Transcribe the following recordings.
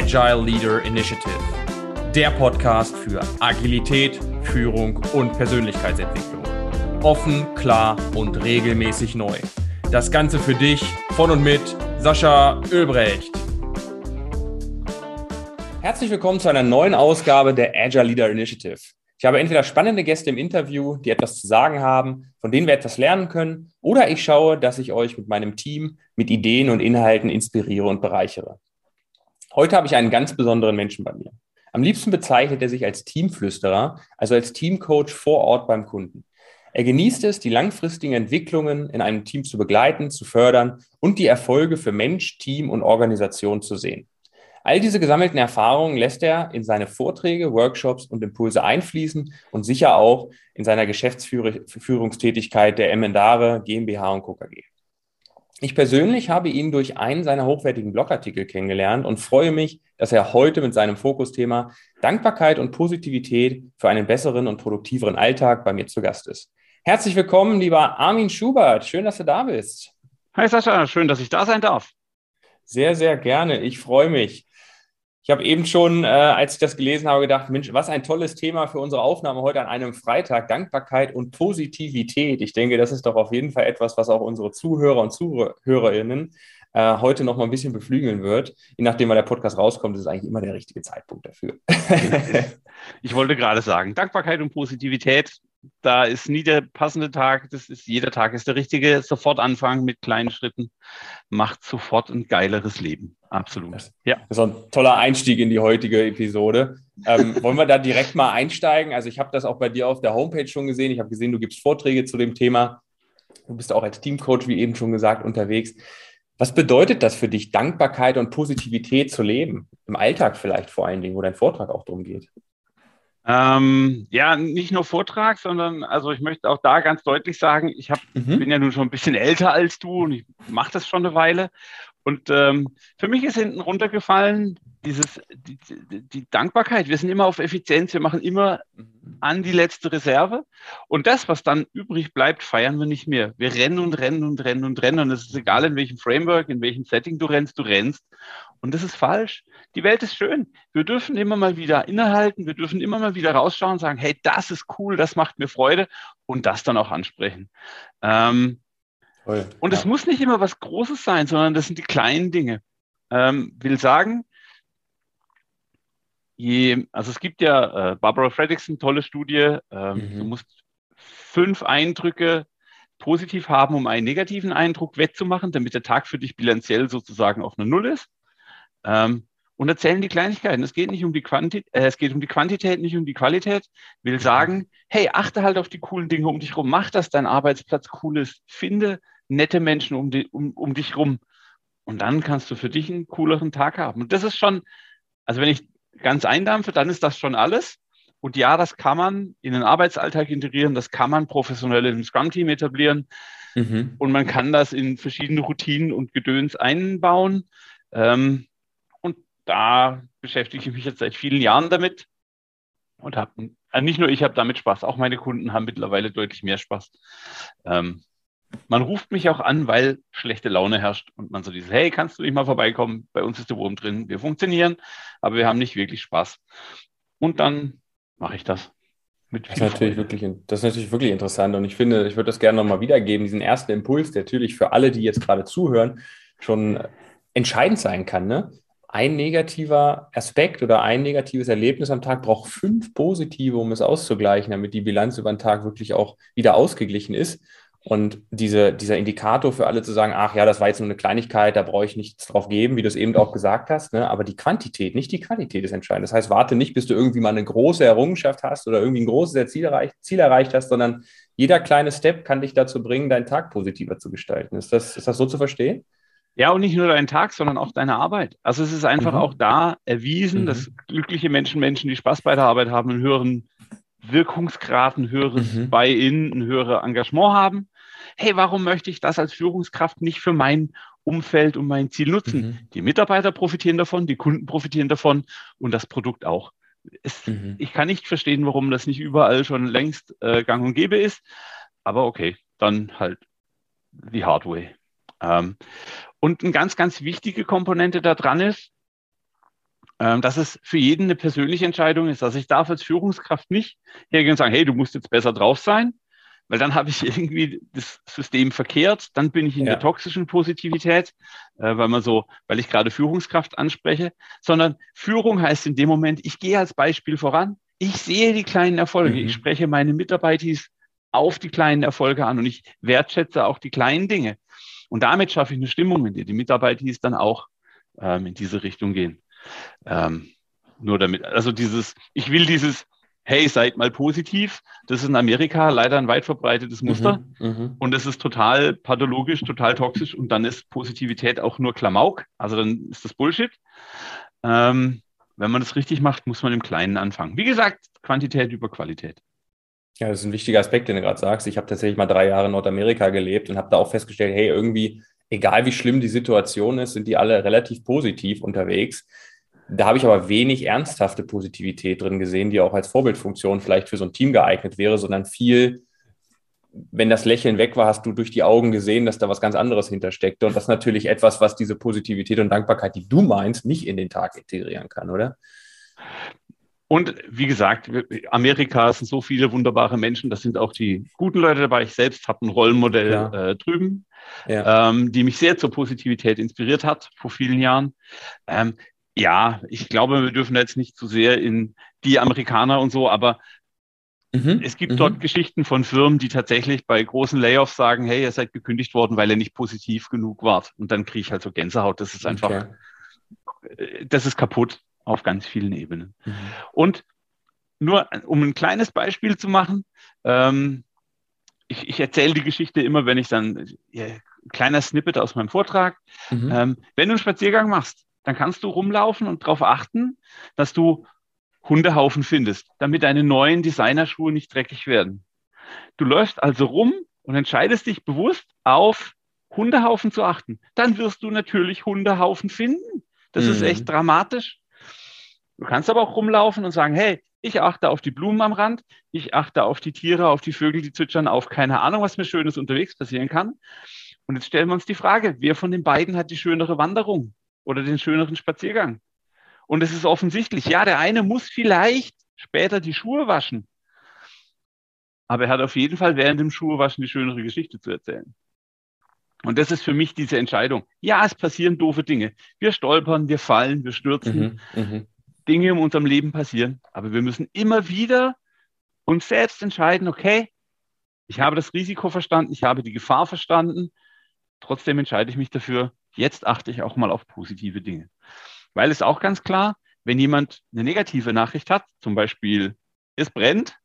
Agile Leader Initiative, der Podcast für Agilität, Führung und Persönlichkeitsentwicklung. Offen, klar und regelmäßig neu. Das Ganze für dich von und mit Sascha Ölbrecht. Herzlich willkommen zu einer neuen Ausgabe der Agile Leader Initiative. Ich habe entweder spannende Gäste im Interview, die etwas zu sagen haben, von denen wir etwas lernen können, oder ich schaue, dass ich euch mit meinem Team mit Ideen und Inhalten inspiriere und bereichere. Heute habe ich einen ganz besonderen Menschen bei mir. Am liebsten bezeichnet er sich als Teamflüsterer, also als Teamcoach vor Ort beim Kunden. Er genießt es, die langfristigen Entwicklungen in einem Team zu begleiten, zu fördern und die Erfolge für Mensch, Team und Organisation zu sehen. All diese gesammelten Erfahrungen lässt er in seine Vorträge, Workshops und Impulse einfließen und sicher auch in seiner Geschäftsführungstätigkeit der Emendare GmbH und KKG. Ich persönlich habe ihn durch einen seiner hochwertigen Blogartikel kennengelernt und freue mich, dass er heute mit seinem Fokusthema Dankbarkeit und Positivität für einen besseren und produktiveren Alltag bei mir zu Gast ist. Herzlich willkommen, lieber Armin Schubert. Schön, dass du da bist. Hi Sascha, schön, dass ich da sein darf. Sehr, sehr gerne. Ich freue mich. Ich habe eben schon, äh, als ich das gelesen habe, gedacht, Mensch, was ein tolles Thema für unsere Aufnahme heute an einem Freitag. Dankbarkeit und Positivität. Ich denke, das ist doch auf jeden Fall etwas, was auch unsere Zuhörer und Zuhörerinnen äh, heute noch mal ein bisschen beflügeln wird. Je nachdem, wann der Podcast rauskommt, ist es eigentlich immer der richtige Zeitpunkt dafür. ich wollte gerade sagen, Dankbarkeit und Positivität, da ist nie der passende Tag, das ist jeder Tag ist der richtige. Sofort anfangen mit kleinen Schritten, macht sofort ein geileres Leben. Absolut. Das, ja. Das ist ein toller Einstieg in die heutige Episode. Ähm, wollen wir da direkt mal einsteigen? Also ich habe das auch bei dir auf der Homepage schon gesehen. Ich habe gesehen, du gibst Vorträge zu dem Thema. Du bist auch als Teamcoach, wie eben schon gesagt, unterwegs. Was bedeutet das für dich, Dankbarkeit und Positivität zu leben? Im Alltag vielleicht vor allen Dingen, wo dein Vortrag auch darum geht. Ähm, ja, nicht nur Vortrag, sondern also ich möchte auch da ganz deutlich sagen, ich hab, mhm. bin ja nun schon ein bisschen älter als du und ich mache das schon eine Weile. Und ähm, für mich ist hinten runtergefallen, dieses, die, die, Dankbarkeit. Wir sind immer auf Effizienz, wir machen immer an die letzte Reserve. Und das, was dann übrig bleibt, feiern wir nicht mehr. Wir rennen und rennen und rennen und rennen. Und es ist egal, in welchem Framework, in welchem Setting du rennst, du rennst. Und das ist falsch. Die Welt ist schön. Wir dürfen immer mal wieder innehalten, wir dürfen immer mal wieder rausschauen und sagen, hey, das ist cool, das macht mir Freude und das dann auch ansprechen. Ähm, Toll. Und es muss nicht immer was Großes sein, sondern das sind die kleinen Dinge. Ähm, will sagen, je, also es gibt ja äh, Barbara Fredrickson, tolle Studie, ähm, mhm. du musst fünf Eindrücke positiv haben, um einen negativen Eindruck wettzumachen, damit der Tag für dich bilanziell sozusagen auf eine Null ist. Ähm, und erzählen die Kleinigkeiten. Es geht nicht um die Quantität, äh, es geht um die Quantität, nicht um die Qualität. Will sagen, hey, achte halt auf die coolen Dinge um dich rum, mach, dass dein Arbeitsplatz cool ist, finde nette Menschen um, die, um, um dich rum. Und dann kannst du für dich einen cooleren Tag haben. Und das ist schon, also wenn ich ganz eindampfe, dann ist das schon alles. Und ja, das kann man in den Arbeitsalltag integrieren, das kann man professionell im Scrum-Team etablieren. Mhm. Und man kann das in verschiedene Routinen und Gedöns einbauen. Ähm, da beschäftige ich mich jetzt seit vielen Jahren damit und habe, äh, nicht nur ich habe damit Spaß, auch meine Kunden haben mittlerweile deutlich mehr Spaß. Ähm, man ruft mich auch an, weil schlechte Laune herrscht und man so dieses, hey, kannst du nicht mal vorbeikommen? Bei uns ist der Wurm drin. Wir funktionieren, aber wir haben nicht wirklich Spaß. Und dann mache ich das. das, ist natürlich wirklich, das ist natürlich wirklich interessant und ich finde, ich würde das gerne nochmal wiedergeben, diesen ersten Impuls, der natürlich für alle, die jetzt gerade zuhören, schon entscheidend sein kann. Ne? Ein negativer Aspekt oder ein negatives Erlebnis am Tag braucht fünf positive, um es auszugleichen, damit die Bilanz über den Tag wirklich auch wieder ausgeglichen ist. Und diese, dieser Indikator für alle zu sagen, ach ja, das war jetzt nur eine Kleinigkeit, da brauche ich nichts drauf geben, wie du es eben auch gesagt hast, ne? aber die Quantität, nicht die Qualität ist entscheidend. Das heißt, warte nicht, bis du irgendwie mal eine große Errungenschaft hast oder irgendwie ein großes Ziel erreicht, Ziel erreicht hast, sondern jeder kleine Step kann dich dazu bringen, deinen Tag positiver zu gestalten. Ist das, ist das so zu verstehen? Ja, und nicht nur deinen Tag, sondern auch deine Arbeit. Also es ist einfach mhm. auch da erwiesen, mhm. dass glückliche Menschen, Menschen, die Spaß bei der Arbeit haben, einen höheren Wirkungsgrad, ein höheres mhm. Buy-in, ein höheres Engagement haben hey, warum möchte ich das als Führungskraft nicht für mein Umfeld und mein Ziel nutzen? Mhm. Die Mitarbeiter profitieren davon, die Kunden profitieren davon und das Produkt auch. Es, mhm. Ich kann nicht verstehen, warum das nicht überall schon längst äh, gang und gäbe ist, aber okay, dann halt die Hardware. Ähm, und eine ganz, ganz wichtige Komponente da dran ist, ähm, dass es für jeden eine persönliche Entscheidung ist. Also ich darf als Führungskraft nicht hergehen und sagen, hey, du musst jetzt besser drauf sein, weil dann habe ich irgendwie das System verkehrt, dann bin ich in ja. der toxischen Positivität, äh, weil man so, weil ich gerade Führungskraft anspreche, sondern Führung heißt in dem Moment, ich gehe als Beispiel voran, ich sehe die kleinen Erfolge, mhm. ich spreche meine Mitarbeiter auf die kleinen Erfolge an und ich wertschätze auch die kleinen Dinge. Und damit schaffe ich eine Stimmung, in der die Mitarbeiter dann auch ähm, in diese Richtung gehen. Ähm, nur damit, also dieses, ich will dieses, hey, seid mal positiv, das ist in Amerika leider ein weit verbreitetes Muster mhm, mhm. und es ist total pathologisch, total toxisch und dann ist Positivität auch nur Klamauk, also dann ist das Bullshit. Ähm, wenn man das richtig macht, muss man im Kleinen anfangen. Wie gesagt, Quantität über Qualität. Ja, das ist ein wichtiger Aspekt, den du gerade sagst. Ich habe tatsächlich mal drei Jahre in Nordamerika gelebt und habe da auch festgestellt, hey, irgendwie, egal wie schlimm die Situation ist, sind die alle relativ positiv unterwegs. Da habe ich aber wenig ernsthafte Positivität drin gesehen, die auch als Vorbildfunktion vielleicht für so ein Team geeignet wäre, sondern viel, wenn das Lächeln weg war, hast du durch die Augen gesehen, dass da was ganz anderes hintersteckte. Und das ist natürlich etwas, was diese Positivität und Dankbarkeit, die du meinst, nicht in den Tag integrieren kann, oder? Und wie gesagt, Amerika sind so viele wunderbare Menschen, das sind auch die guten Leute dabei. Ich selbst habe ein Rollenmodell ja. äh, drüben, ja. ähm, die mich sehr zur Positivität inspiriert hat vor vielen Jahren. Ähm, ja, ich glaube, wir dürfen jetzt nicht zu sehr in die Amerikaner und so, aber mhm. es gibt mhm. dort Geschichten von Firmen, die tatsächlich bei großen Layoffs sagen, hey, ihr seid gekündigt worden, weil ihr nicht positiv genug wart. Und dann kriege ich halt so Gänsehaut. Das ist einfach, okay. Äh, das ist kaputt auf ganz vielen Ebenen. Mhm. Und nur um ein kleines Beispiel zu machen, ähm, ich, ich erzähle die Geschichte immer, wenn ich dann, ja, kleiner Snippet aus meinem Vortrag, mhm. ähm, wenn du einen Spaziergang machst, dann kannst du rumlaufen und darauf achten, dass du Hundehaufen findest, damit deine neuen Designerschuhe nicht dreckig werden. Du läufst also rum und entscheidest dich bewusst auf Hundehaufen zu achten. Dann wirst du natürlich Hundehaufen finden. Das mhm. ist echt dramatisch. Du kannst aber auch rumlaufen und sagen, hey, ich achte auf die Blumen am Rand, ich achte auf die Tiere, auf die Vögel, die zwitschern, auf keine Ahnung, was mir Schönes unterwegs passieren kann. Und jetzt stellen wir uns die Frage, wer von den beiden hat die schönere Wanderung oder den schöneren Spaziergang? Und es ist offensichtlich, ja, der eine muss vielleicht später die Schuhe waschen, aber er hat auf jeden Fall während dem Schuhewaschen die schönere Geschichte zu erzählen. Und das ist für mich diese Entscheidung. Ja, es passieren doofe Dinge. Wir stolpern, wir fallen, wir stürzen. Mhm, mhm. Dinge in unserem Leben passieren. Aber wir müssen immer wieder uns selbst entscheiden, okay, ich habe das Risiko verstanden, ich habe die Gefahr verstanden. Trotzdem entscheide ich mich dafür, jetzt achte ich auch mal auf positive Dinge. Weil es auch ganz klar, wenn jemand eine negative Nachricht hat, zum Beispiel es brennt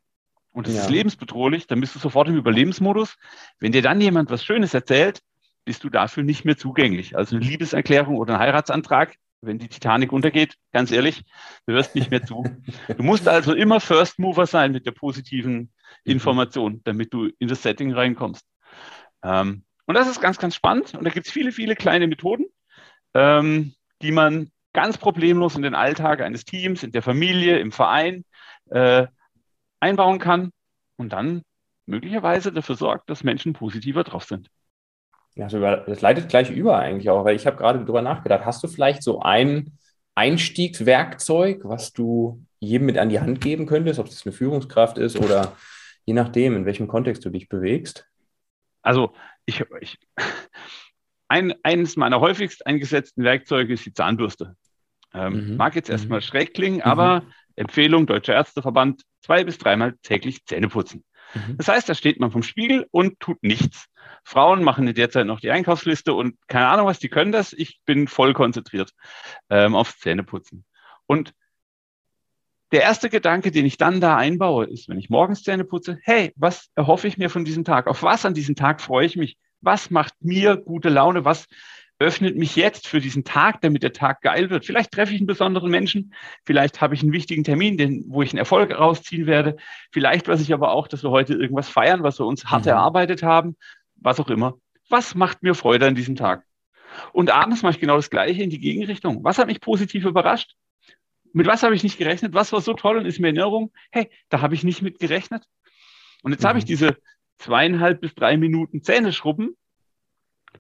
und es ja. ist lebensbedrohlich, dann bist du sofort im Überlebensmodus. Wenn dir dann jemand was Schönes erzählt, bist du dafür nicht mehr zugänglich. Also eine Liebeserklärung oder ein Heiratsantrag wenn die Titanic untergeht, ganz ehrlich, du hörst nicht mehr zu. Du musst also immer First Mover sein mit der positiven mhm. Information, damit du in das Setting reinkommst. Ähm, und das ist ganz, ganz spannend. Und da gibt es viele, viele kleine Methoden, ähm, die man ganz problemlos in den Alltag eines Teams, in der Familie, im Verein äh, einbauen kann und dann möglicherweise dafür sorgt, dass Menschen positiver drauf sind. Ja, das leitet gleich über eigentlich auch, weil ich habe gerade darüber nachgedacht. Hast du vielleicht so ein Einstiegswerkzeug, was du jedem mit an die Hand geben könntest, ob es eine Führungskraft ist oder je nachdem, in welchem Kontext du dich bewegst? Also ich, ich ein, eines meiner häufigst eingesetzten Werkzeuge ist die Zahnbürste. Ähm, mhm. Mag jetzt erstmal mhm. schräg klingen, mhm. aber Empfehlung Deutscher Ärzteverband, zwei bis dreimal täglich Zähne putzen. Mhm. Das heißt, da steht man vom Spiegel und tut nichts. Frauen machen in der Zeit noch die Einkaufsliste und keine Ahnung was, die können das. Ich bin voll konzentriert ähm, aufs Zähneputzen. Und der erste Gedanke, den ich dann da einbaue, ist, wenn ich morgens Zähne putze, hey, was erhoffe ich mir von diesem Tag? Auf was an diesem Tag freue ich mich? Was macht mir gute Laune? Was öffnet mich jetzt für diesen Tag, damit der Tag geil wird? Vielleicht treffe ich einen besonderen Menschen, vielleicht habe ich einen wichtigen Termin, den, wo ich einen Erfolg rausziehen werde. Vielleicht weiß ich aber auch, dass wir heute irgendwas feiern, was wir uns hart mhm. erarbeitet haben was auch immer. Was macht mir Freude an diesem Tag? Und abends mache ich genau das Gleiche in die Gegenrichtung. Was hat mich positiv überrascht? Mit was habe ich nicht gerechnet? Was war so toll und ist mir in Erinnerung? Hey, da habe ich nicht mit gerechnet. Und jetzt mhm. habe ich mhm. diese zweieinhalb bis drei Minuten Zähne schrubben.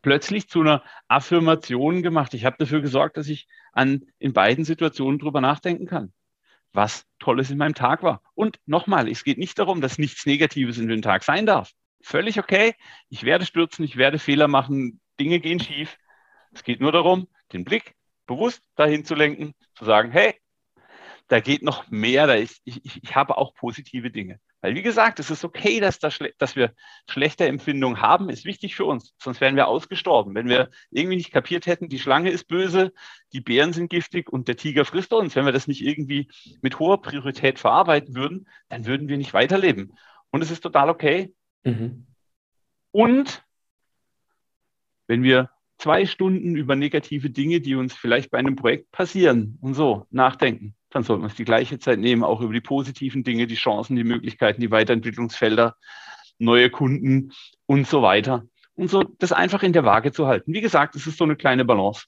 Plötzlich zu einer Affirmation gemacht. Ich habe dafür gesorgt, dass ich an, in beiden Situationen drüber nachdenken kann, was Tolles in meinem Tag war. Und nochmal, es geht nicht darum, dass nichts Negatives in den Tag sein darf. Völlig okay. Ich werde stürzen, ich werde Fehler machen, Dinge gehen schief. Es geht nur darum, den Blick bewusst dahin zu lenken, zu sagen, hey, da geht noch mehr, da ist, ich, ich, ich habe auch positive Dinge. Weil, wie gesagt, es ist okay, dass, das, dass wir schlechte Empfindungen haben, ist wichtig für uns. Sonst wären wir ausgestorben. Wenn wir irgendwie nicht kapiert hätten, die Schlange ist böse, die Bären sind giftig und der Tiger frisst uns. Wenn wir das nicht irgendwie mit hoher Priorität verarbeiten würden, dann würden wir nicht weiterleben. Und es ist total okay. Mhm. Und wenn wir zwei Stunden über negative Dinge, die uns vielleicht bei einem Projekt passieren und so nachdenken, dann sollten wir uns die gleiche Zeit nehmen, auch über die positiven Dinge, die Chancen, die Möglichkeiten, die Weiterentwicklungsfelder, neue Kunden und so weiter. Und so das einfach in der Waage zu halten. Wie gesagt, es ist so eine kleine Balance,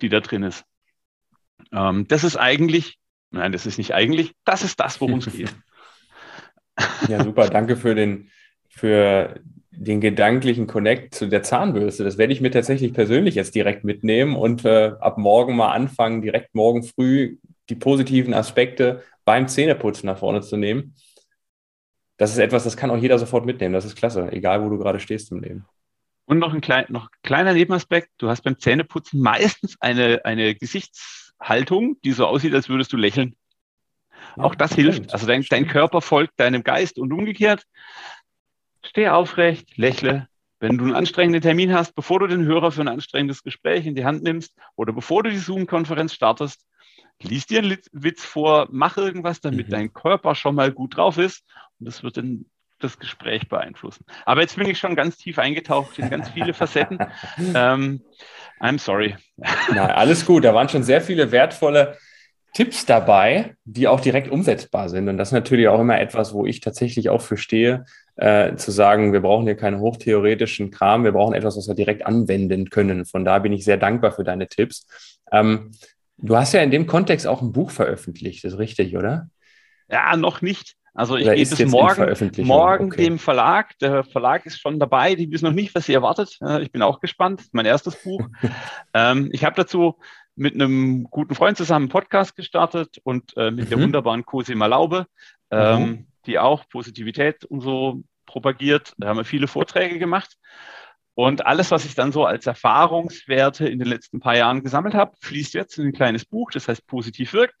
die da drin ist. Ähm, das ist eigentlich, nein, das ist nicht eigentlich, das ist das, worum es geht. Ja, super. Danke für den, für den gedanklichen Connect zu der Zahnbürste. Das werde ich mir tatsächlich persönlich jetzt direkt mitnehmen und äh, ab morgen mal anfangen, direkt morgen früh die positiven Aspekte beim Zähneputzen nach vorne zu nehmen. Das ist etwas, das kann auch jeder sofort mitnehmen. Das ist klasse, egal wo du gerade stehst im Leben. Und noch ein klein, noch kleiner Nebenaspekt. Du hast beim Zähneputzen meistens eine, eine Gesichtshaltung, die so aussieht, als würdest du lächeln. Ja, auch das stimmt. hilft. Also dein, dein Körper folgt deinem Geist und umgekehrt. Steh aufrecht, lächle. Wenn du einen anstrengenden Termin hast, bevor du den Hörer für ein anstrengendes Gespräch in die Hand nimmst oder bevor du die Zoom-Konferenz startest, lies dir einen Witz vor, mach irgendwas, damit mhm. dein Körper schon mal gut drauf ist und das wird dann das Gespräch beeinflussen. Aber jetzt bin ich schon ganz tief eingetaucht in ganz viele Facetten. ähm, I'm sorry. Na, alles gut, da waren schon sehr viele wertvolle Tipps dabei, die auch direkt umsetzbar sind. Und das ist natürlich auch immer etwas, wo ich tatsächlich auch für stehe, äh, zu sagen, wir brauchen hier keinen hochtheoretischen Kram, wir brauchen etwas, was wir direkt anwenden können. Von da bin ich sehr dankbar für deine Tipps. Ähm, Du hast ja in dem Kontext auch ein Buch veröffentlicht, ist richtig, oder? Ja, noch nicht. Also ich gebe es morgen, morgen okay. dem Verlag. Der Verlag ist schon dabei. Die wissen noch nicht, was sie erwartet. Ich bin auch gespannt. Mein erstes Buch. ähm, ich habe dazu mit einem guten Freund zusammen einen Podcast gestartet und äh, mit mhm. der wunderbaren Cosima Laube, ähm, mhm. die auch Positivität und so propagiert. Da haben wir viele Vorträge gemacht. Und alles, was ich dann so als Erfahrungswerte in den letzten paar Jahren gesammelt habe, fließt jetzt in ein kleines Buch, das heißt Positiv wirkt.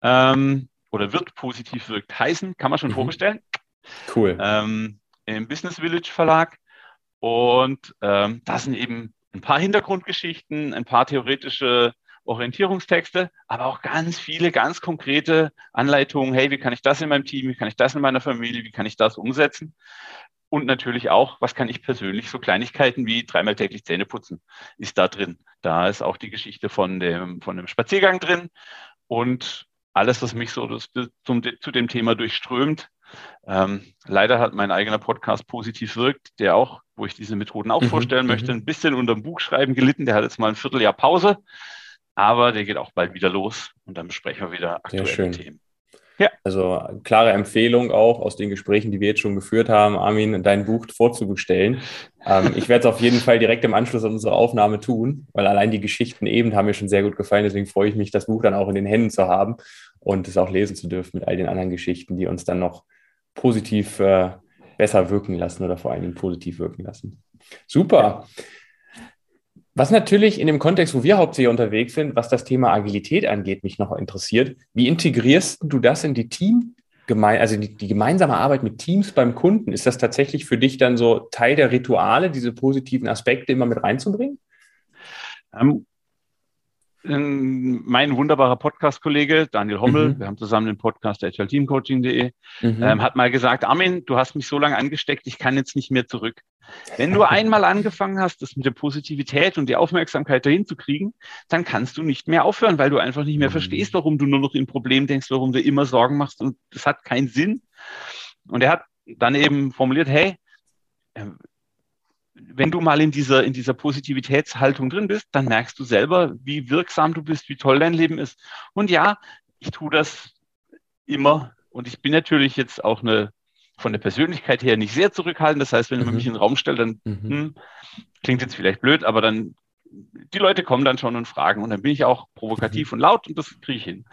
Ähm, oder wird positiv wirkt heißen, kann man schon mhm. vorbestellen. Cool. Ähm, Im Business Village Verlag. Und ähm, da sind eben ein paar Hintergrundgeschichten, ein paar theoretische Orientierungstexte, aber auch ganz viele ganz konkrete Anleitungen. Hey, wie kann ich das in meinem Team, wie kann ich das in meiner Familie, wie kann ich das umsetzen? Und natürlich auch, was kann ich persönlich, so Kleinigkeiten wie dreimal täglich Zähne putzen, ist da drin. Da ist auch die Geschichte von dem, von dem Spaziergang drin und alles, was mich so das, zum, zu dem Thema durchströmt. Ähm, leider hat mein eigener Podcast positiv wirkt, der auch, wo ich diese Methoden auch mhm, vorstellen möchte, mhm. ein bisschen unter dem Buchschreiben gelitten. Der hat jetzt mal ein Vierteljahr Pause, aber der geht auch bald wieder los und dann besprechen wir wieder aktuelle Themen. Ja. Also klare Empfehlung auch aus den Gesprächen, die wir jetzt schon geführt haben, Armin, dein Buch vorzubestellen. Ähm, ich werde es auf jeden Fall direkt im Anschluss an unsere Aufnahme tun, weil allein die Geschichten eben haben mir schon sehr gut gefallen. Deswegen freue ich mich, das Buch dann auch in den Händen zu haben und es auch lesen zu dürfen mit all den anderen Geschichten, die uns dann noch positiv äh, besser wirken lassen oder vor allen Dingen positiv wirken lassen. Super. Ja. Was natürlich in dem Kontext, wo wir hauptsächlich unterwegs sind, was das Thema Agilität angeht, mich noch interessiert. Wie integrierst du das in die Team, also die, die, gemeinsame Arbeit mit Teams beim Kunden? Ist das tatsächlich für dich dann so Teil der Rituale, diese positiven Aspekte immer mit reinzubringen? Ähm, mein wunderbarer Podcast-Kollege Daniel Hommel, mhm. wir haben zusammen den Podcast agileteamcoaching.de, mhm. ähm, hat mal gesagt, Armin, du hast mich so lange angesteckt, ich kann jetzt nicht mehr zurück. Wenn du einmal angefangen hast, das mit der Positivität und die Aufmerksamkeit dahin zu kriegen, dann kannst du nicht mehr aufhören, weil du einfach nicht mehr mhm. verstehst, warum du nur noch in Problem denkst, warum du immer Sorgen machst und das hat keinen Sinn. Und er hat dann eben formuliert, hey, ähm, wenn du mal in dieser, in dieser Positivitätshaltung drin bist, dann merkst du selber, wie wirksam du bist, wie toll dein Leben ist. Und ja, ich tue das immer. Und ich bin natürlich jetzt auch eine von der Persönlichkeit her nicht sehr zurückhaltend. Das heißt, wenn mhm. man mich in den Raum stellt, dann mhm. hm, klingt jetzt vielleicht blöd, aber dann die Leute kommen dann schon und fragen und dann bin ich auch provokativ mhm. und laut und das kriege ich hin.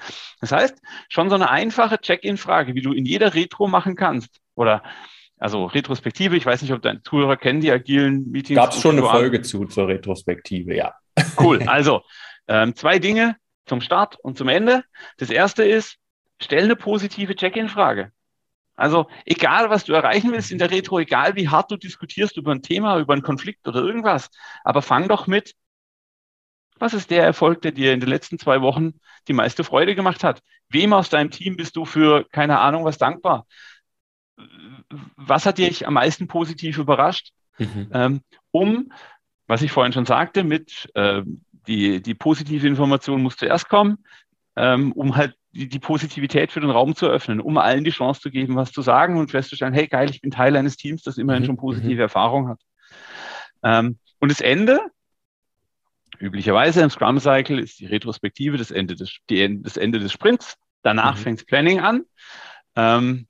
Das heißt, schon so eine einfache Check-in-Frage, wie du in jeder Retro machen kannst oder also Retrospektive, ich weiß nicht, ob deine Zuhörer kennen die agilen Meetings. Gab es schon eine Folge zu zur Retrospektive, ja. Cool. Also ähm, zwei Dinge zum Start und zum Ende. Das erste ist, stell eine positive Check-in-Frage. Also egal, was du erreichen willst in der Retro, egal wie hart du diskutierst über ein Thema, über einen Konflikt oder irgendwas, aber fang doch mit, was ist der Erfolg, der dir in den letzten zwei Wochen die meiste Freude gemacht hat? Wem aus deinem Team bist du für, keine Ahnung, was dankbar? Was hat dich am meisten positiv überrascht? Mhm. Ähm, um, was ich vorhin schon sagte, mit äh, die, die positive Information muss zuerst kommen, ähm, um halt die, die Positivität für den Raum zu öffnen, um allen die Chance zu geben, was zu sagen und festzustellen, hey geil, ich bin Teil eines Teams, das immerhin mhm. schon positive mhm. Erfahrung hat. Ähm, und das Ende, üblicherweise im Scrum Cycle, ist die Retrospektive, das Ende des, die, das Ende des Sprints. Danach mhm. fängt Planning an. Ähm,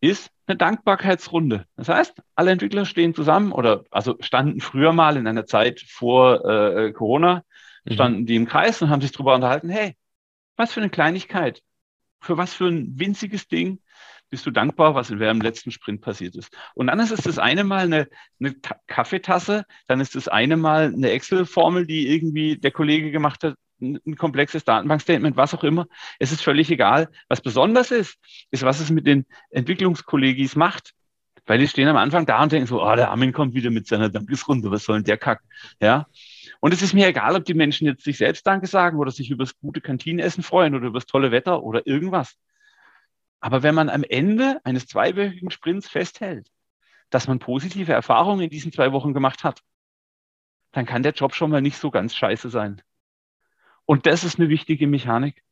ist eine Dankbarkeitsrunde. Das heißt, alle Entwickler stehen zusammen oder also standen früher mal in einer Zeit vor äh, Corona, mhm. standen mhm. die im Kreis und haben sich darüber unterhalten, hey, was für eine Kleinigkeit für was für ein winziges Ding bist du dankbar, was in im letzten Sprint passiert ist. Und dann ist es das eine Mal eine, eine Kaffeetasse, dann ist das eine Mal eine Excel-Formel, die irgendwie der Kollege gemacht hat, ein komplexes Datenbankstatement, was auch immer. Es ist völlig egal. Was besonders ist, ist, was es mit den Entwicklungskollegis macht. Weil die stehen am Anfang da und denken so, oh, der Armin kommt wieder mit seiner Dankesrunde, was soll denn der Kack? Ja. Und es ist mir egal, ob die Menschen jetzt sich selbst Danke sagen oder sich über das gute Kantinenessen freuen oder über das tolle Wetter oder irgendwas. Aber wenn man am Ende eines zweiwöchigen Sprints festhält, dass man positive Erfahrungen in diesen zwei Wochen gemacht hat, dann kann der Job schon mal nicht so ganz scheiße sein. Und das ist eine wichtige Mechanik.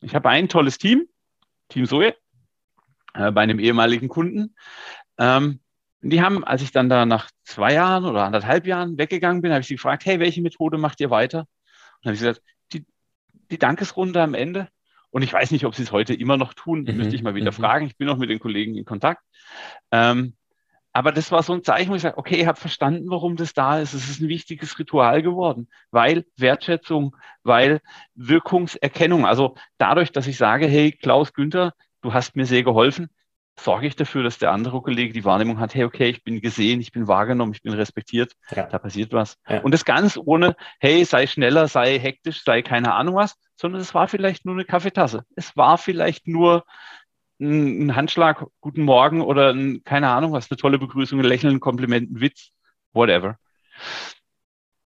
Ich habe ein tolles Team, Team Zoe, äh, bei einem ehemaligen Kunden. Ähm, die haben, als ich dann da nach zwei Jahren oder anderthalb Jahren weggegangen bin, habe ich sie gefragt, hey, welche Methode macht ihr weiter? Und habe ich gesagt, die, die Dankesrunde am Ende. Und ich weiß nicht, ob sie es heute immer noch tun, mhm. müsste ich mal wieder mhm. fragen. Ich bin noch mit den Kollegen in Kontakt. Ähm, aber das war so ein Zeichen, wo ich sage, okay, ich habe verstanden, warum das da ist. Es ist ein wichtiges Ritual geworden, weil Wertschätzung, weil Wirkungserkennung. Also dadurch, dass ich sage, hey, Klaus Günther, du hast mir sehr geholfen, sorge ich dafür, dass der andere Kollege die Wahrnehmung hat, hey, okay, ich bin gesehen, ich bin wahrgenommen, ich bin respektiert, ja. da passiert was. Ja. Und das ganz ohne, hey, sei schneller, sei hektisch, sei keine Ahnung was, sondern es war vielleicht nur eine Kaffeetasse. Es war vielleicht nur ein, ein Handschlag, guten Morgen oder ein, keine Ahnung was, eine tolle Begrüßung, ein Lächeln, ein Kompliment, ein Witz, whatever.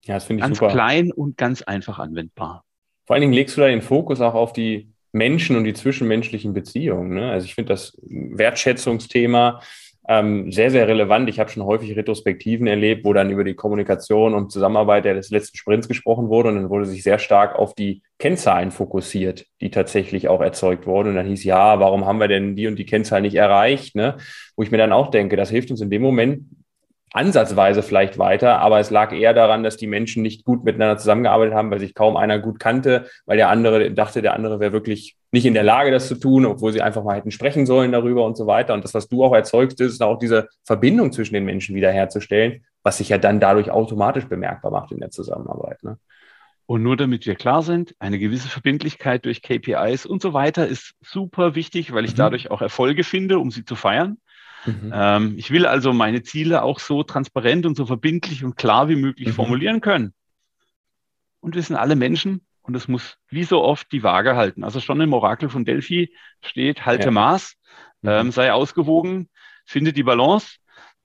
Ja, das finde ich ganz super. Ganz klein und ganz einfach anwendbar. Vor allen Dingen legst du da den Fokus auch auf die Menschen und die zwischenmenschlichen Beziehungen. Ne? Also ich finde das Wertschätzungsthema ähm, sehr, sehr relevant. Ich habe schon häufig Retrospektiven erlebt, wo dann über die Kommunikation und Zusammenarbeit des letzten Sprints gesprochen wurde und dann wurde sich sehr stark auf die Kennzahlen fokussiert, die tatsächlich auch erzeugt wurden. Und dann hieß, ja, warum haben wir denn die und die Kennzahlen nicht erreicht? Ne? Wo ich mir dann auch denke, das hilft uns in dem Moment ansatzweise vielleicht weiter, aber es lag eher daran, dass die Menschen nicht gut miteinander zusammengearbeitet haben, weil sich kaum einer gut kannte, weil der andere dachte, der andere wäre wirklich nicht in der Lage, das zu tun, obwohl sie einfach mal hätten sprechen sollen darüber und so weiter. Und das, was du auch erzeugst, ist auch diese Verbindung zwischen den Menschen wiederherzustellen, was sich ja dann dadurch automatisch bemerkbar macht in der Zusammenarbeit. Ne? Und nur damit wir klar sind, eine gewisse Verbindlichkeit durch KPIs und so weiter ist super wichtig, weil ich mhm. dadurch auch Erfolge finde, um sie zu feiern. Mhm. Ähm, ich will also meine Ziele auch so transparent und so verbindlich und klar wie möglich mhm. formulieren können. Und wir sind alle Menschen und es muss wie so oft die Waage halten. Also schon im Orakel von Delphi steht, halte ja. Maß, mhm. ähm, sei ausgewogen, finde die Balance.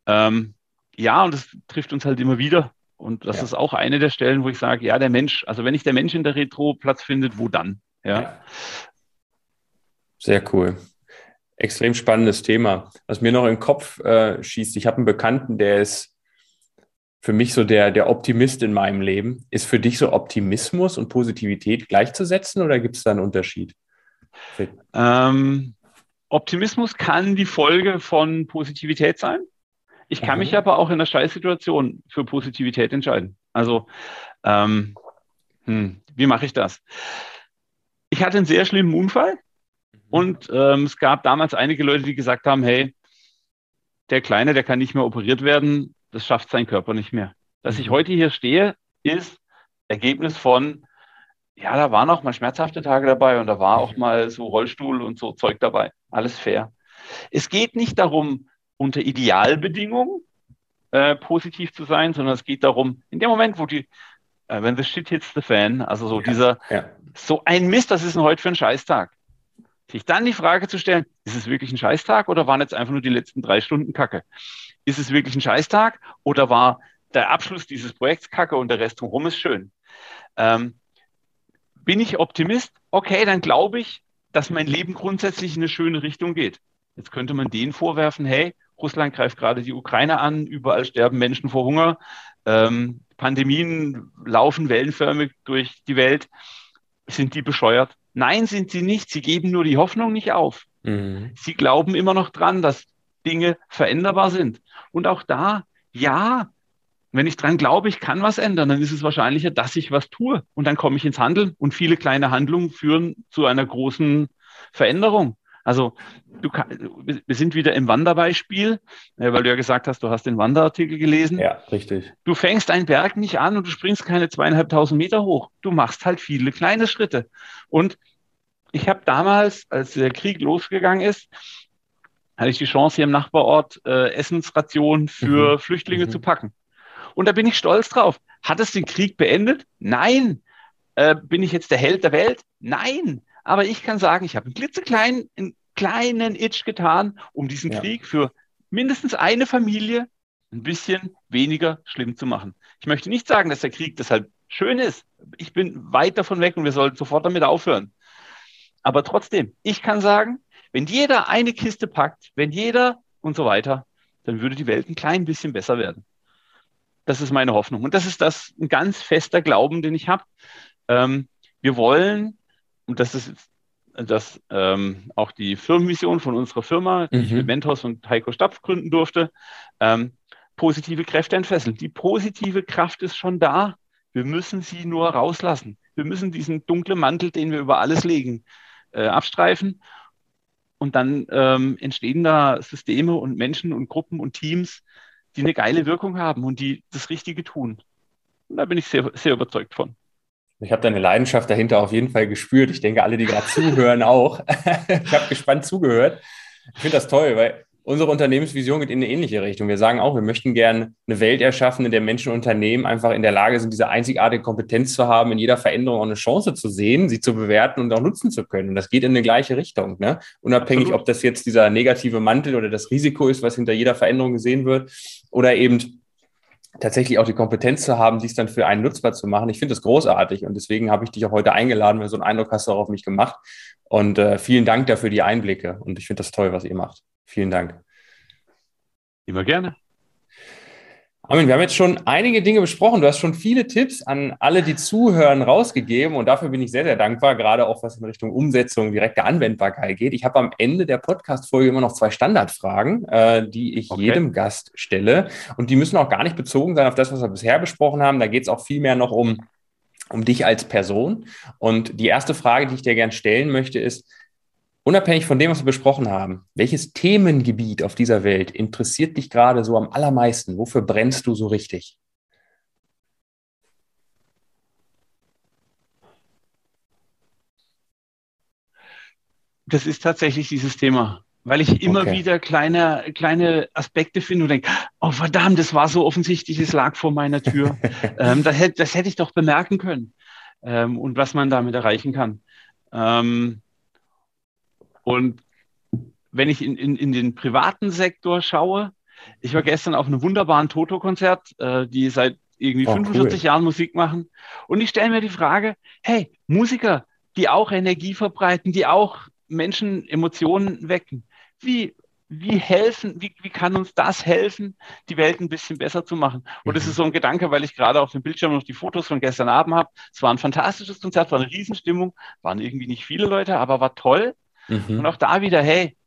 Ähm, ja, und das trifft uns halt immer wieder. Und das ja. ist auch eine der Stellen, wo ich sage, ja, der Mensch, also wenn nicht der Mensch in der Retro Platz findet, wo dann? Ja. ja. Sehr cool. Extrem spannendes Thema. Was mir noch in den Kopf äh, schießt, ich habe einen Bekannten, der ist für mich so der, der Optimist in meinem Leben. Ist für dich so Optimismus und Positivität gleichzusetzen oder gibt es da einen Unterschied? Ähm, Optimismus kann die Folge von Positivität sein. Ich kann mhm. mich aber auch in einer Scheißsituation für Positivität entscheiden. Also, ähm, hm, wie mache ich das? Ich hatte einen sehr schlimmen Unfall und ähm, es gab damals einige Leute, die gesagt haben, hey, der Kleine, der kann nicht mehr operiert werden, das schafft sein Körper nicht mehr. Dass ich mhm. heute hier stehe, ist Ergebnis von, ja, da waren auch mal schmerzhafte Tage dabei und da war auch mal so Rollstuhl und so Zeug dabei. Alles fair. Es geht nicht darum, unter Idealbedingungen äh, positiv zu sein, sondern es geht darum, in dem Moment, wo die, äh, wenn the shit hits the fan, also so ja, dieser, ja. so ein Mist, das ist denn heute für ein Scheißtag? Sich dann die Frage zu stellen, ist es wirklich ein Scheißtag oder waren jetzt einfach nur die letzten drei Stunden Kacke? Ist es wirklich ein Scheißtag oder war der Abschluss dieses Projekts Kacke und der Rest drumherum ist schön? Ähm, bin ich Optimist? Okay, dann glaube ich, dass mein Leben grundsätzlich in eine schöne Richtung geht. Jetzt könnte man denen vorwerfen, hey, Russland greift gerade die Ukraine an, überall sterben Menschen vor Hunger, ähm, Pandemien laufen wellenförmig durch die Welt. Sind die bescheuert? Nein, sind sie nicht. Sie geben nur die Hoffnung nicht auf. Mhm. Sie glauben immer noch dran, dass Dinge veränderbar sind. Und auch da, ja, wenn ich dran glaube, ich kann was ändern, dann ist es wahrscheinlicher, dass ich was tue. Und dann komme ich ins Handeln. Und viele kleine Handlungen führen zu einer großen Veränderung. Also du wir sind wieder im Wanderbeispiel, äh, weil du ja gesagt hast, du hast den Wanderartikel gelesen. Ja, richtig. Du fängst einen Berg nicht an und du springst keine zweieinhalbtausend Meter hoch. Du machst halt viele kleine Schritte. Und ich habe damals, als der Krieg losgegangen ist, hatte ich die Chance, hier im Nachbarort äh, Essensrationen für mhm. Flüchtlinge mhm. zu packen. Und da bin ich stolz drauf. Hat es den Krieg beendet? Nein. Äh, bin ich jetzt der Held der Welt? Nein. Aber ich kann sagen, ich habe einen klitzekleinen, einen kleinen Itch getan, um diesen ja. Krieg für mindestens eine Familie ein bisschen weniger schlimm zu machen. Ich möchte nicht sagen, dass der Krieg deshalb schön ist. Ich bin weit davon weg und wir sollten sofort damit aufhören. Aber trotzdem, ich kann sagen, wenn jeder eine Kiste packt, wenn jeder und so weiter, dann würde die Welt ein klein bisschen besser werden. Das ist meine Hoffnung. Und das ist das ein ganz fester Glauben, den ich habe. Ähm, wir wollen und das ist das ähm, auch die Firmenvision von unserer Firma, die mhm. ich mit Mentors und Heiko Stapf gründen durfte, ähm, positive Kräfte entfesseln. Die positive Kraft ist schon da. Wir müssen sie nur rauslassen. Wir müssen diesen dunklen Mantel, den wir über alles legen, äh, abstreifen. Und dann ähm, entstehen da Systeme und Menschen und Gruppen und Teams, die eine geile Wirkung haben und die das Richtige tun. Und da bin ich sehr, sehr überzeugt von. Ich habe deine Leidenschaft dahinter auf jeden Fall gespürt. Ich denke, alle, die gerade zuhören, auch. ich habe gespannt zugehört. Ich finde das toll, weil unsere Unternehmensvision geht in eine ähnliche Richtung. Wir sagen auch, wir möchten gerne eine Welt erschaffen, in der Menschen und Unternehmen einfach in der Lage sind, diese einzigartige Kompetenz zu haben, in jeder Veränderung auch eine Chance zu sehen, sie zu bewerten und auch nutzen zu können. Und das geht in eine gleiche Richtung. Ne? Unabhängig, Absolut. ob das jetzt dieser negative Mantel oder das Risiko ist, was hinter jeder Veränderung gesehen wird, oder eben tatsächlich auch die Kompetenz zu haben, dies dann für einen nutzbar zu machen. Ich finde das großartig und deswegen habe ich dich auch heute eingeladen, weil so einen Eindruck hast du auch auf mich gemacht. Und äh, vielen Dank dafür die Einblicke und ich finde das toll, was ihr macht. Vielen Dank. Immer gerne. Armin, wir haben jetzt schon einige Dinge besprochen. Du hast schon viele Tipps an alle, die zuhören, rausgegeben. Und dafür bin ich sehr, sehr dankbar, gerade auch was in Richtung Umsetzung, direkte Anwendbarkeit geht. Ich habe am Ende der Podcast-Folge immer noch zwei Standardfragen, äh, die ich okay. jedem Gast stelle. Und die müssen auch gar nicht bezogen sein auf das, was wir bisher besprochen haben. Da geht es auch vielmehr noch um, um dich als Person. Und die erste Frage, die ich dir gerne stellen möchte, ist, Unabhängig von dem, was wir besprochen haben, welches Themengebiet auf dieser Welt interessiert dich gerade so am allermeisten? Wofür brennst du so richtig? Das ist tatsächlich dieses Thema, weil ich immer okay. wieder kleine, kleine Aspekte finde und denke, oh verdammt, das war so offensichtlich, es lag vor meiner Tür. ähm, das, hätte, das hätte ich doch bemerken können ähm, und was man damit erreichen kann. Ähm, und wenn ich in, in, in den privaten Sektor schaue, ich war gestern auf einem wunderbaren Toto-Konzert, äh, die seit irgendwie oh, 45 cool. Jahren Musik machen. Und ich stelle mir die Frage, hey, Musiker, die auch Energie verbreiten, die auch Menschen Emotionen wecken, wie, wie helfen, wie, wie kann uns das helfen, die Welt ein bisschen besser zu machen? Und das mhm. ist so ein Gedanke, weil ich gerade auf dem Bildschirm noch die Fotos von gestern Abend habe. Es war ein fantastisches Konzert, war eine Riesenstimmung, waren irgendwie nicht viele Leute, aber war toll. Mhm. Und auch da wieder, hey,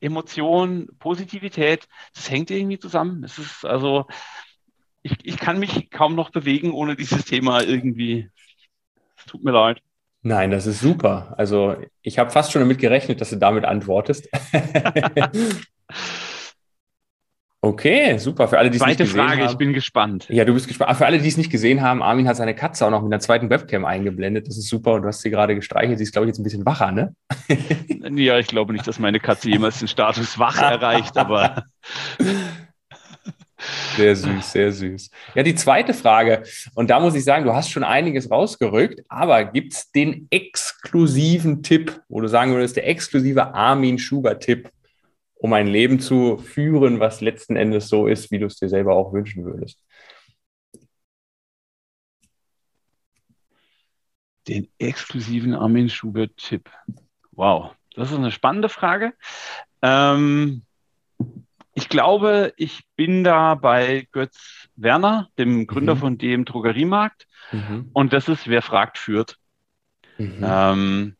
Emotion, Positivität, das hängt irgendwie zusammen. Es ist also, ich, ich kann mich kaum noch bewegen ohne dieses Thema irgendwie. Es tut mir leid. Nein, das ist super. Also ich habe fast schon damit gerechnet, dass du damit antwortest. Okay, super. Für alle, die es nicht gesehen Frage, haben. ich bin gespannt. Ja, du bist gespannt. Für alle, die es nicht gesehen haben, Armin hat seine Katze auch noch mit einer zweiten Webcam eingeblendet. Das ist super. Und du hast sie gerade gestreichelt. Sie ist, glaube ich, jetzt ein bisschen wacher, ne? ja, ich glaube nicht, dass meine Katze jemals den Status wach erreicht, aber. Sehr süß, sehr süß. Ja, die zweite Frage, und da muss ich sagen, du hast schon einiges rausgerückt, aber gibt es den exklusiven Tipp, wo du sagen würdest, der exklusive Armin Schubert-Tipp, um ein Leben zu führen, was letzten Endes so ist, wie du es dir selber auch wünschen würdest? Den exklusiven Armin Schubert-Tipp. Wow, das ist eine spannende Frage. Ähm, ich glaube, ich bin da bei Götz Werner, dem Gründer mhm. von dem Drogeriemarkt. Mhm. Und das ist, wer fragt, führt. Mhm. Ähm,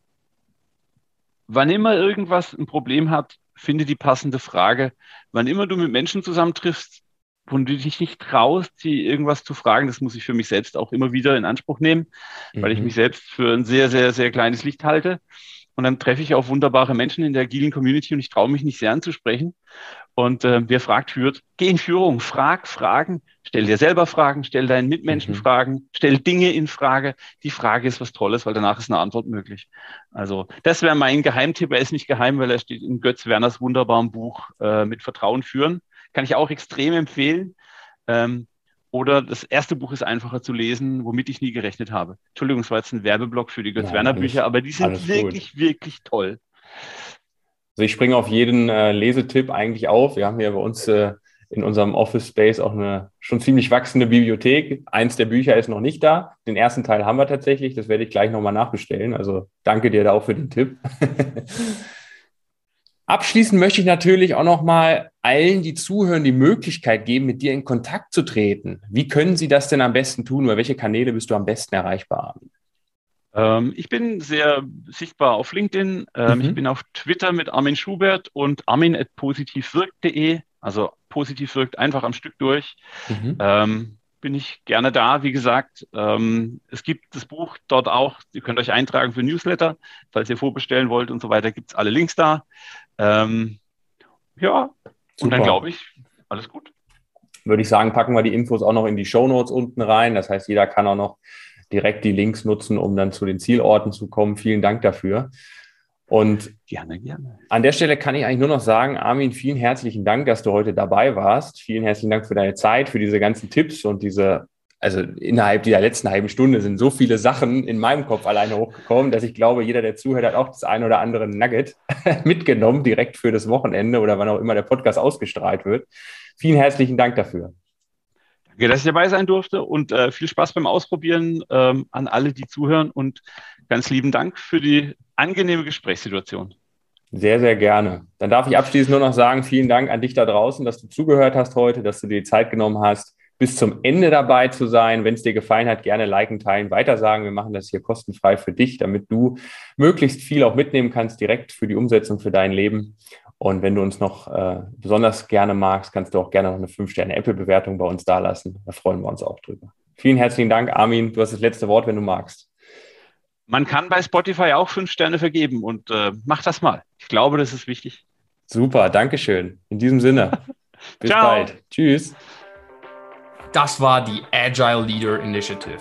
wann immer irgendwas ein Problem hat, finde die passende Frage. Wann immer du mit Menschen zusammentriffst, wo du dich nicht traust, sie irgendwas zu fragen, das muss ich für mich selbst auch immer wieder in Anspruch nehmen, mhm. weil ich mhm. mich selbst für ein sehr, sehr, sehr kleines Licht halte. Und dann treffe ich auf wunderbare Menschen in der agilen Community und ich traue mich nicht sehr anzusprechen. Und äh, wer fragt, führt. Geh in Führung, frag Fragen, stell dir selber Fragen, stell deinen Mitmenschen mhm. Fragen, stell Dinge in Frage. Die Frage ist was Tolles, weil danach ist eine Antwort möglich. Also das wäre mein Geheimtipp. Er ist nicht geheim, weil er steht in Götz Werners wunderbaren Buch äh, mit Vertrauen führen. Kann ich auch extrem empfehlen. Ähm, oder das erste Buch ist einfacher zu lesen, womit ich nie gerechnet habe. Entschuldigung, es war jetzt ein Werbeblock für die Götz-Werner-Bücher, aber die sind wirklich, gut. wirklich toll. Also ich springe auf jeden äh, Lesetipp eigentlich auf. Wir haben hier bei uns äh, in unserem Office Space auch eine schon ziemlich wachsende Bibliothek. Eins der Bücher ist noch nicht da. Den ersten Teil haben wir tatsächlich. Das werde ich gleich nochmal nachbestellen. Also danke dir da auch für den Tipp. Abschließend möchte ich natürlich auch noch mal allen, die zuhören, die Möglichkeit geben, mit dir in Kontakt zu treten. Wie können sie das denn am besten tun? Oder welche Kanäle bist du am besten erreichbar? Ähm, ich bin sehr sichtbar auf LinkedIn. Ähm, mhm. Ich bin auf Twitter mit Armin Schubert und armin.positivwirkt.de. Also positiv wirkt einfach am Stück durch. Mhm. Ähm, bin ich gerne da. Wie gesagt, ähm, es gibt das Buch dort auch. Ihr könnt euch eintragen für Newsletter. Falls ihr vorbestellen wollt und so weiter, gibt es alle Links da. Ähm, ja, Super. und dann glaube ich, alles gut. Würde ich sagen, packen wir die Infos auch noch in die Show Notes unten rein. Das heißt, jeder kann auch noch direkt die Links nutzen, um dann zu den Zielorten zu kommen. Vielen Dank dafür. Und gerne, gerne. An der Stelle kann ich eigentlich nur noch sagen, Armin, vielen herzlichen Dank, dass du heute dabei warst. Vielen herzlichen Dank für deine Zeit, für diese ganzen Tipps und diese also innerhalb dieser letzten halben Stunde sind so viele Sachen in meinem Kopf alleine hochgekommen, dass ich glaube, jeder, der zuhört, hat auch das ein oder andere Nugget mitgenommen, direkt für das Wochenende oder wann auch immer der Podcast ausgestrahlt wird. Vielen herzlichen Dank dafür. Danke, dass ich dabei sein durfte und äh, viel Spaß beim Ausprobieren ähm, an alle, die zuhören und ganz lieben Dank für die angenehme Gesprächssituation. Sehr, sehr gerne. Dann darf ich abschließend nur noch sagen, vielen Dank an dich da draußen, dass du zugehört hast heute, dass du dir die Zeit genommen hast bis zum Ende dabei zu sein. Wenn es dir gefallen hat, gerne liken, teilen, weitersagen. Wir machen das hier kostenfrei für dich, damit du möglichst viel auch mitnehmen kannst, direkt für die Umsetzung für dein Leben. Und wenn du uns noch äh, besonders gerne magst, kannst du auch gerne noch eine 5-Sterne-Apple-Bewertung bei uns dalassen. Da freuen wir uns auch drüber. Vielen herzlichen Dank, Armin. Du hast das letzte Wort, wenn du magst. Man kann bei Spotify auch fünf Sterne vergeben und äh, mach das mal. Ich glaube, das ist wichtig. Super, Dankeschön. In diesem Sinne. Bis Ciao. bald. Tschüss. Das war die Agile Leader Initiative.